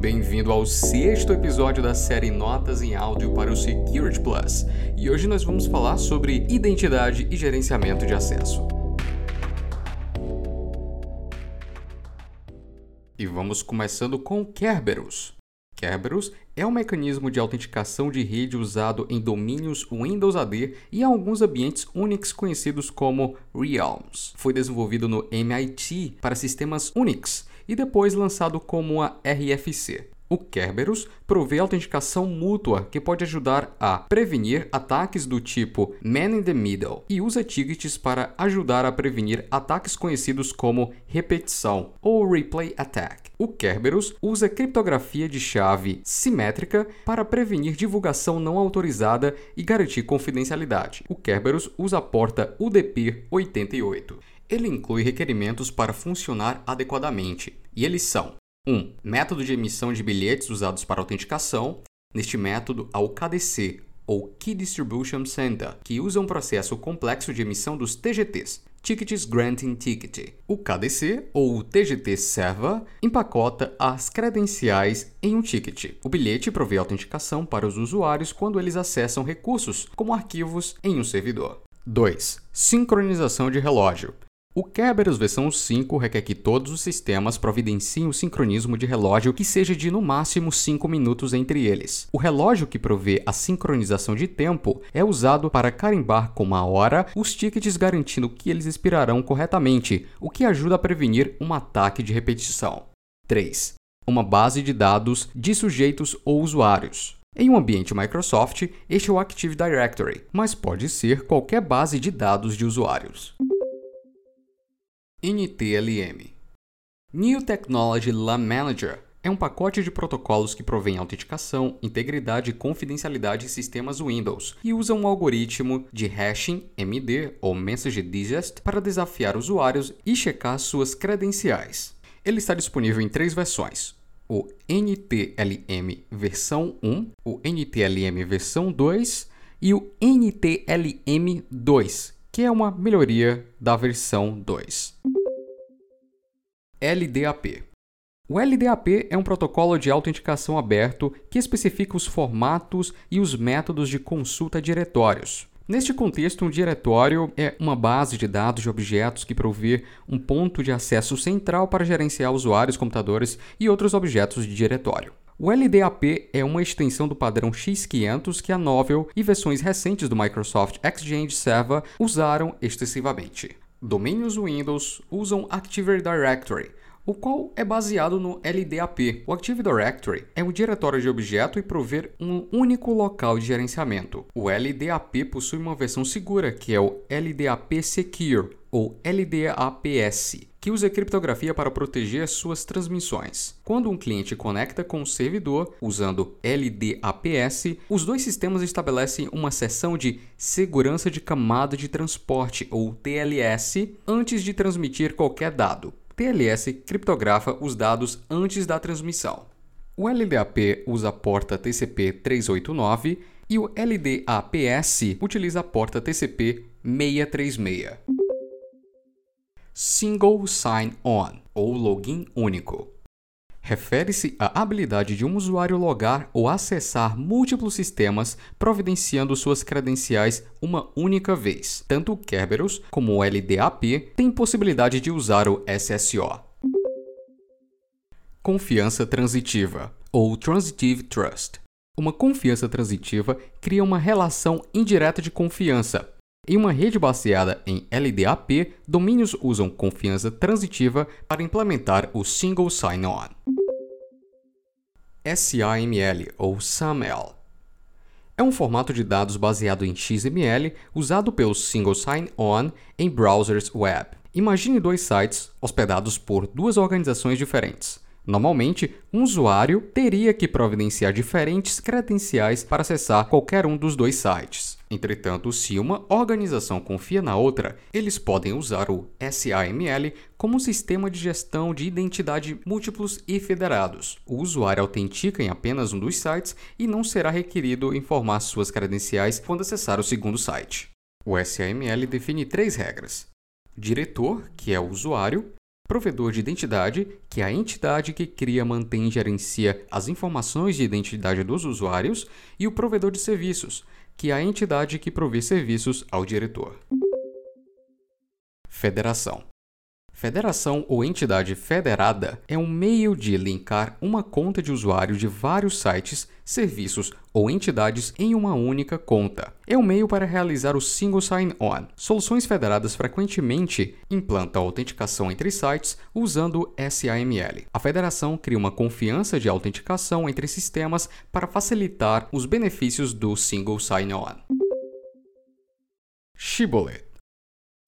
Bem-vindo ao sexto episódio da série Notas em Áudio para o Security Plus. E hoje nós vamos falar sobre identidade e gerenciamento de acesso. E vamos começando com Kerberos. Kerberos é um mecanismo de autenticação de rede usado em domínios Windows AD e alguns ambientes Unix conhecidos como Realms. Foi desenvolvido no MIT para sistemas Unix e depois lançado como a RFC. O Kerberos provê autenticação mútua que pode ajudar a prevenir ataques do tipo Man in the Middle e usa tickets para ajudar a prevenir ataques conhecidos como repetição ou replay attack. O Kerberos usa criptografia de chave simétrica para prevenir divulgação não autorizada e garantir confidencialidade. O Kerberos usa a porta UDP-88. Ele inclui requerimentos para funcionar adequadamente, e eles são 1. Método de emissão de bilhetes usados para autenticação. Neste método, o KDC, ou Key Distribution Center, que usa um processo complexo de emissão dos TGTs, Tickets Granting Ticket. O KDC, ou TGT Server, empacota as credenciais em um ticket. O bilhete provê autenticação para os usuários quando eles acessam recursos, como arquivos, em um servidor. 2. Sincronização de relógio. O Kerberos versão 5 requer que todos os sistemas providenciem o sincronismo de relógio que seja de no máximo 5 minutos entre eles. O relógio que provê a sincronização de tempo é usado para carimbar com uma hora os tickets garantindo que eles expirarão corretamente, o que ajuda a prevenir um ataque de repetição. 3. Uma base de dados de sujeitos ou usuários. Em um ambiente Microsoft, este é o Active Directory, mas pode ser qualquer base de dados de usuários. NTLM New Technology LAM Manager é um pacote de protocolos que provém autenticação, integridade e confidencialidade em sistemas Windows e usa um algoritmo de hashing MD ou Message Digest para desafiar usuários e checar suas credenciais. Ele está disponível em três versões: o NTLM versão 1, o NTLM versão 2 e o NTLM 2, que é uma melhoria da versão 2. LDAP o LDAP é um protocolo de autenticação aberto que especifica os formatos e os métodos de consulta a diretórios. Neste contexto, um diretório é uma base de dados de objetos que provê um ponto de acesso central para gerenciar usuários, computadores e outros objetos de diretório. O LDAP é uma extensão do padrão X500 que a Novell e versões recentes do Microsoft Exchange Server usaram extensivamente. Domínios Windows usam Active Directory, o qual é baseado no LDAP. O Active Directory é um diretório de objeto e prover um único local de gerenciamento. O LDAP possui uma versão segura, que é o LDAP Secure, ou LDAPS, que usa criptografia para proteger suas transmissões. Quando um cliente conecta com o servidor usando LDAPS, os dois sistemas estabelecem uma seção de segurança de camada de transporte, ou TLS, antes de transmitir qualquer dado. TLS criptografa os dados antes da transmissão. O LDAP usa a porta TCP 389 e o LDAPS utiliza a porta TCP 636. Single Sign-On ou login único. Refere-se à habilidade de um usuário logar ou acessar múltiplos sistemas, providenciando suas credenciais uma única vez. Tanto o Kerberos como o LDAP têm possibilidade de usar o SSO. Confiança transitiva ou Transitive Trust. Uma confiança transitiva cria uma relação indireta de confiança, em uma rede baseada em LDAP, domínios usam confiança transitiva para implementar o Single Sign-On. SAML ou SAML é um formato de dados baseado em XML usado pelo Single Sign-On em browsers web. Imagine dois sites hospedados por duas organizações diferentes. Normalmente, um usuário teria que providenciar diferentes credenciais para acessar qualquer um dos dois sites. Entretanto, se uma organização confia na outra, eles podem usar o SAML como um sistema de gestão de identidade múltiplos e federados. O usuário autentica em apenas um dos sites e não será requerido informar suas credenciais quando acessar o segundo site. O SAML define três regras: diretor, que é o usuário, Provedor de identidade, que é a entidade que cria, mantém e gerencia as informações de identidade dos usuários, e o provedor de serviços, que é a entidade que provê serviços ao diretor. Federação Federação ou entidade federada é um meio de linkar uma conta de usuário de vários sites, serviços ou entidades em uma única conta. É um meio para realizar o Single Sign-On. Soluções federadas frequentemente implantam autenticação entre sites usando SAML. A federação cria uma confiança de autenticação entre sistemas para facilitar os benefícios do Single Sign-On. Shibboleth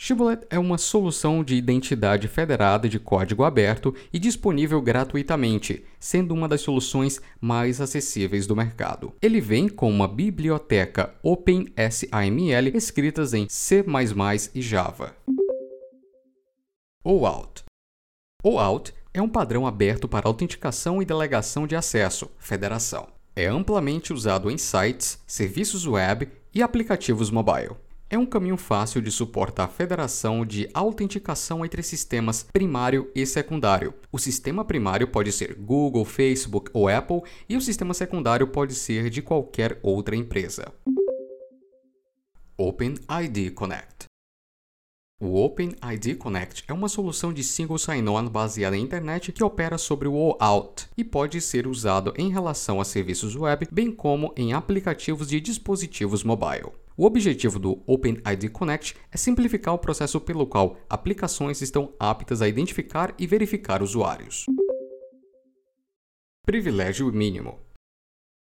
Shibboleth é uma solução de identidade federada de código aberto e disponível gratuitamente, sendo uma das soluções mais acessíveis do mercado. Ele vem com uma biblioteca OpenSAML escritas em C++ e Java. OAuth OAuth é um padrão aberto para autenticação e delegação de acesso, federação. É amplamente usado em sites, serviços web e aplicativos mobile é um caminho fácil de suportar a federação de autenticação entre sistemas primário e secundário. O sistema primário pode ser Google, Facebook ou Apple, e o sistema secundário pode ser de qualquer outra empresa. OpenID Connect o OpenID Connect é uma solução de single sign-on baseada em internet que opera sobre o OAuth e pode ser usado em relação a serviços web, bem como em aplicativos de dispositivos mobile. O objetivo do OpenID Connect é simplificar o processo pelo qual aplicações estão aptas a identificar e verificar usuários. Privilégio mínimo.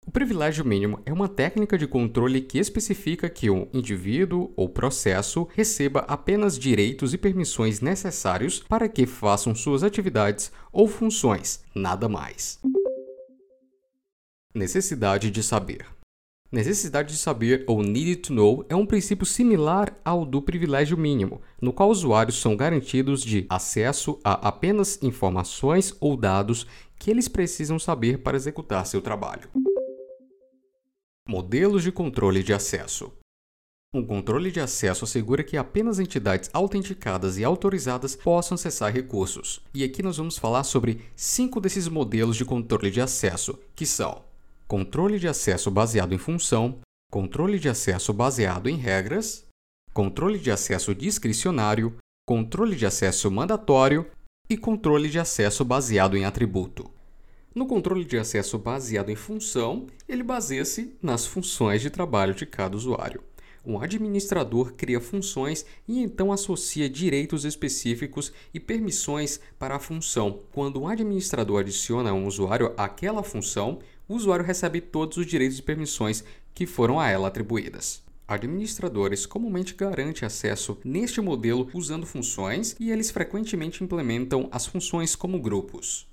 O privilégio mínimo é uma técnica de controle que especifica que um indivíduo ou processo receba apenas direitos e permissões necessários para que façam suas atividades ou funções, nada mais. Necessidade de saber. Necessidade de saber, ou need to know, é um princípio similar ao do privilégio mínimo, no qual usuários são garantidos de acesso a apenas informações ou dados que eles precisam saber para executar seu trabalho. Modelos de controle de acesso. Um controle de acesso assegura que apenas entidades autenticadas e autorizadas possam acessar recursos. E aqui nós vamos falar sobre cinco desses modelos de controle de acesso, que são controle de acesso baseado em função, controle de acesso baseado em regras, controle de acesso discricionário, controle de acesso mandatório e controle de acesso baseado em atributo. No controle de acesso baseado em função, ele baseia-se nas funções de trabalho de cada usuário. Um administrador cria funções e então associa direitos específicos e permissões para a função. Quando um administrador adiciona um usuário àquela função, o usuário recebe todos os direitos e permissões que foram a ela atribuídas. Administradores comumente garantem acesso neste modelo usando funções e eles frequentemente implementam as funções como grupos.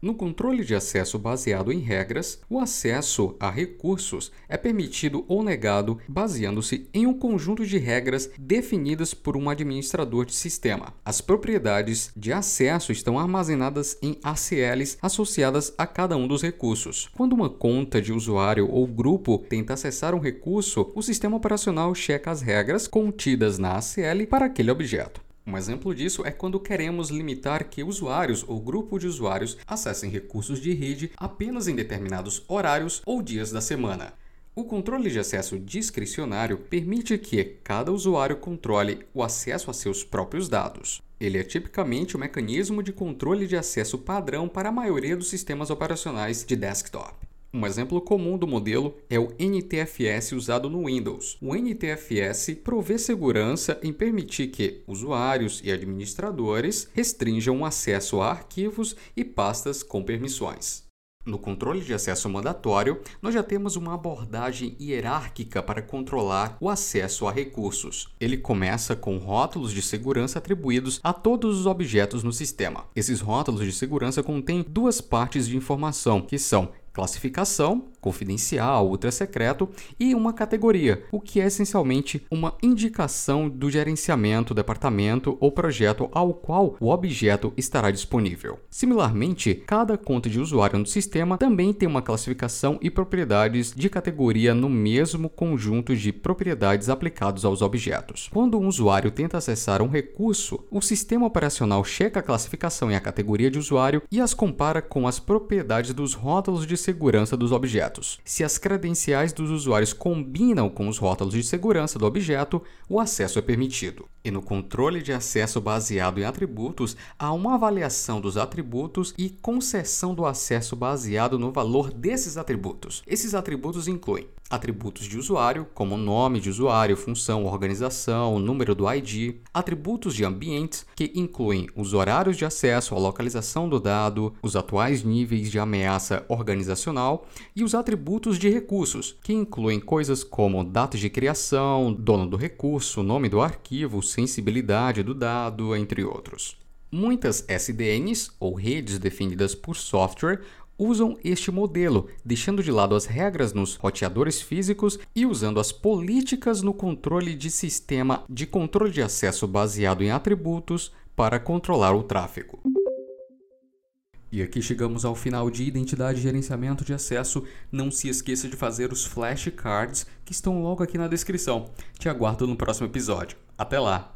No controle de acesso baseado em regras, o acesso a recursos é permitido ou negado baseando-se em um conjunto de regras definidas por um administrador de sistema. As propriedades de acesso estão armazenadas em ACLs associadas a cada um dos recursos. Quando uma conta de usuário ou grupo tenta acessar um recurso, o sistema operacional checa as regras contidas na ACL para aquele objeto. Um exemplo disso é quando queremos limitar que usuários ou grupo de usuários acessem recursos de rede apenas em determinados horários ou dias da semana. O controle de acesso discricionário permite que cada usuário controle o acesso a seus próprios dados. Ele é tipicamente o mecanismo de controle de acesso padrão para a maioria dos sistemas operacionais de desktop. Um exemplo comum do modelo é o NTFS usado no Windows. O NTFS provê segurança em permitir que usuários e administradores restringam o acesso a arquivos e pastas com permissões. No controle de acesso mandatório, nós já temos uma abordagem hierárquica para controlar o acesso a recursos. Ele começa com rótulos de segurança atribuídos a todos os objetos no sistema. Esses rótulos de segurança contêm duas partes de informação, que são classificação, confidencial, ultra secreto, e uma categoria, o que é essencialmente uma indicação do gerenciamento, departamento ou projeto ao qual o objeto estará disponível. Similarmente, cada conta de usuário no sistema também tem uma classificação e propriedades de categoria no mesmo conjunto de propriedades aplicados aos objetos. Quando um usuário tenta acessar um recurso, o sistema operacional checa a classificação e a categoria de usuário e as compara com as propriedades dos rótulos de segurança dos objetos. Se as credenciais dos usuários combinam com os rótulos de segurança do objeto, o acesso é permitido. E no controle de acesso baseado em atributos, há uma avaliação dos atributos e concessão do acesso baseado no valor desses atributos. Esses atributos incluem atributos de usuário, como nome de usuário, função, organização, número do ID, atributos de ambientes, que incluem os horários de acesso, a localização do dado, os atuais níveis de ameaça organizacional, e os atributos de recursos, que incluem coisas como data de criação, dono do recurso, nome do arquivo, sensibilidade do dado, entre outros. Muitas SDNs, ou redes definidas por software, usam este modelo, deixando de lado as regras nos roteadores físicos e usando as políticas no controle de sistema de controle de acesso baseado em atributos para controlar o tráfego. E aqui chegamos ao final de Identidade e Gerenciamento de Acesso. Não se esqueça de fazer os flashcards que estão logo aqui na descrição. Te aguardo no próximo episódio. Até lá!